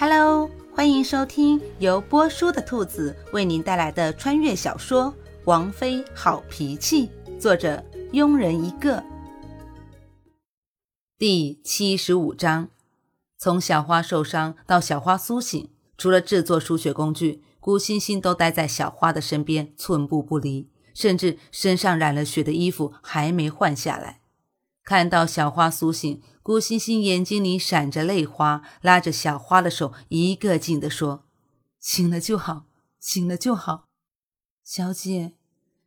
Hello，欢迎收听由波叔的兔子为您带来的穿越小说《王妃好脾气》，作者庸人一个。第七十五章，从小花受伤到小花苏醒，除了制作输血工具，古欣欣都待在小花的身边，寸步不离，甚至身上染了血的衣服还没换下来。看到小花苏醒。顾欣欣眼睛里闪着泪花，拉着小花的手，一个劲地说：“醒了就好，醒了就好。”小姐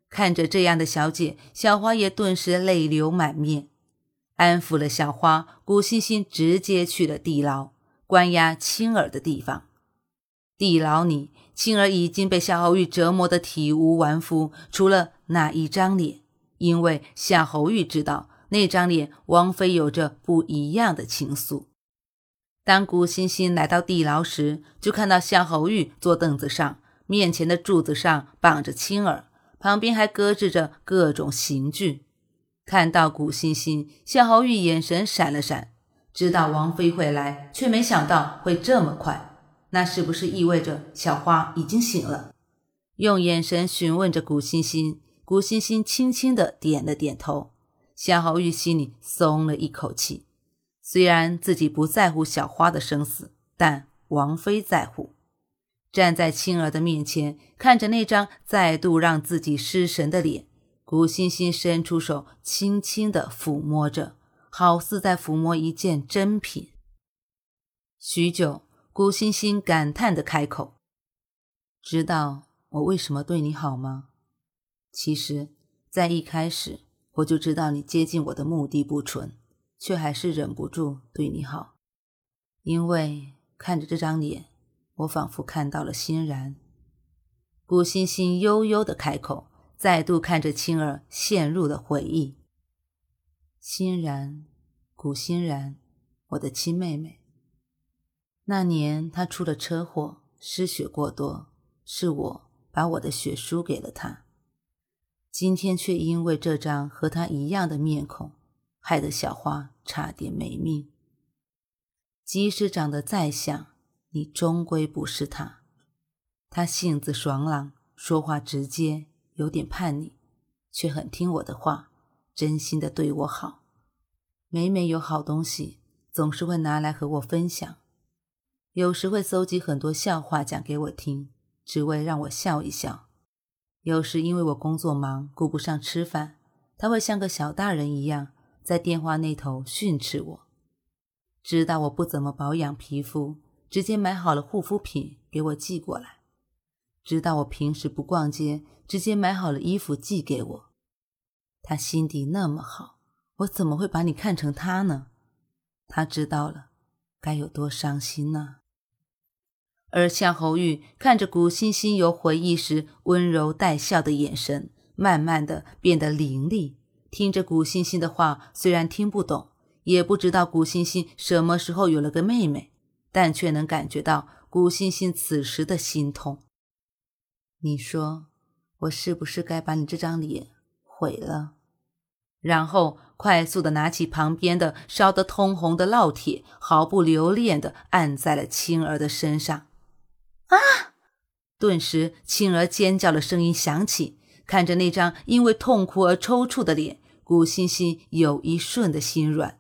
看着这样的小姐，小花也顿时泪流满面。安抚了小花，顾欣欣直接去了地牢，关押青儿的地方。地牢里，青儿已经被夏侯玉折磨得体无完肤，除了那一张脸，因为夏侯玉知道。那张脸，王妃有着不一样的情愫。当古欣欣来到地牢时，就看到夏侯玉坐凳子上，面前的柱子上绑着青儿，旁边还搁置着各种刑具。看到古欣欣，夏侯玉眼神闪了闪，知道王妃会来，却没想到会这么快。那是不是意味着小花已经醒了？用眼神询问着古欣欣，古欣欣轻轻的点了点头。夏侯玉心里松了一口气，虽然自己不在乎小花的生死，但王妃在乎。站在青儿的面前，看着那张再度让自己失神的脸，古欣欣伸出手，轻轻的抚摸着，好似在抚摸一件珍品。许久，古欣欣感叹的开口：“知道我为什么对你好吗？其实，在一开始。”我就知道你接近我的目的不纯，却还是忍不住对你好，因为看着这张脸，我仿佛看到了欣然。古欣欣悠悠的开口，再度看着青儿，陷入了回忆。欣然，古欣然，我的亲妹妹。那年她出了车祸，失血过多，是我把我的血输给了她。今天却因为这张和他一样的面孔，害得小花差点没命。即使长得再像，你终归不是他。他性子爽朗，说话直接，有点叛逆，却很听我的话，真心的对我好。每每有好东西，总是会拿来和我分享，有时会搜集很多笑话讲给我听，只为让我笑一笑。有时因为我工作忙，顾不上吃饭，他会像个小大人一样在电话那头训斥我。知道我不怎么保养皮肤，直接买好了护肤品给我寄过来。知道我平时不逛街，直接买好了衣服寄给我。他心底那么好，我怎么会把你看成他呢？他知道了，该有多伤心呢？而夏侯玉看着古欣欣有回忆时温柔带笑的眼神，慢慢的变得凌厉。听着古欣欣的话，虽然听不懂，也不知道古欣欣什么时候有了个妹妹，但却能感觉到古欣欣此时的心痛。你说，我是不是该把你这张脸毁了？然后快速的拿起旁边的烧得通红的烙铁，毫不留恋的按在了青儿的身上。啊！顿时，青儿尖叫的声音响起。看着那张因为痛苦而抽搐的脸，古欣欣有一瞬的心软。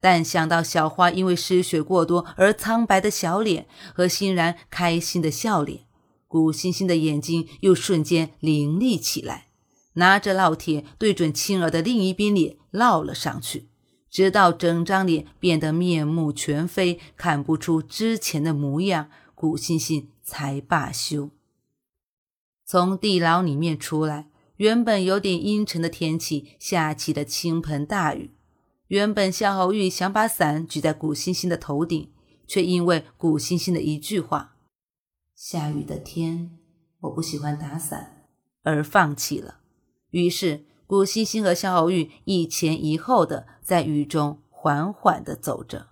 但想到小花因为失血过多而苍白的小脸和欣然开心的笑脸，古欣欣的眼睛又瞬间凌厉起来，拿着烙铁对准青儿的另一边脸烙了上去，直到整张脸变得面目全非，看不出之前的模样。古欣欣。才罢休。从地牢里面出来，原本有点阴沉的天气下起了倾盆大雨。原本夏侯玉想把伞举在古欣欣的头顶，却因为古欣欣的一句话“下雨的天，我不喜欢打伞”而放弃了。于是，古欣欣和夏侯玉一前一后的在雨中缓缓的走着。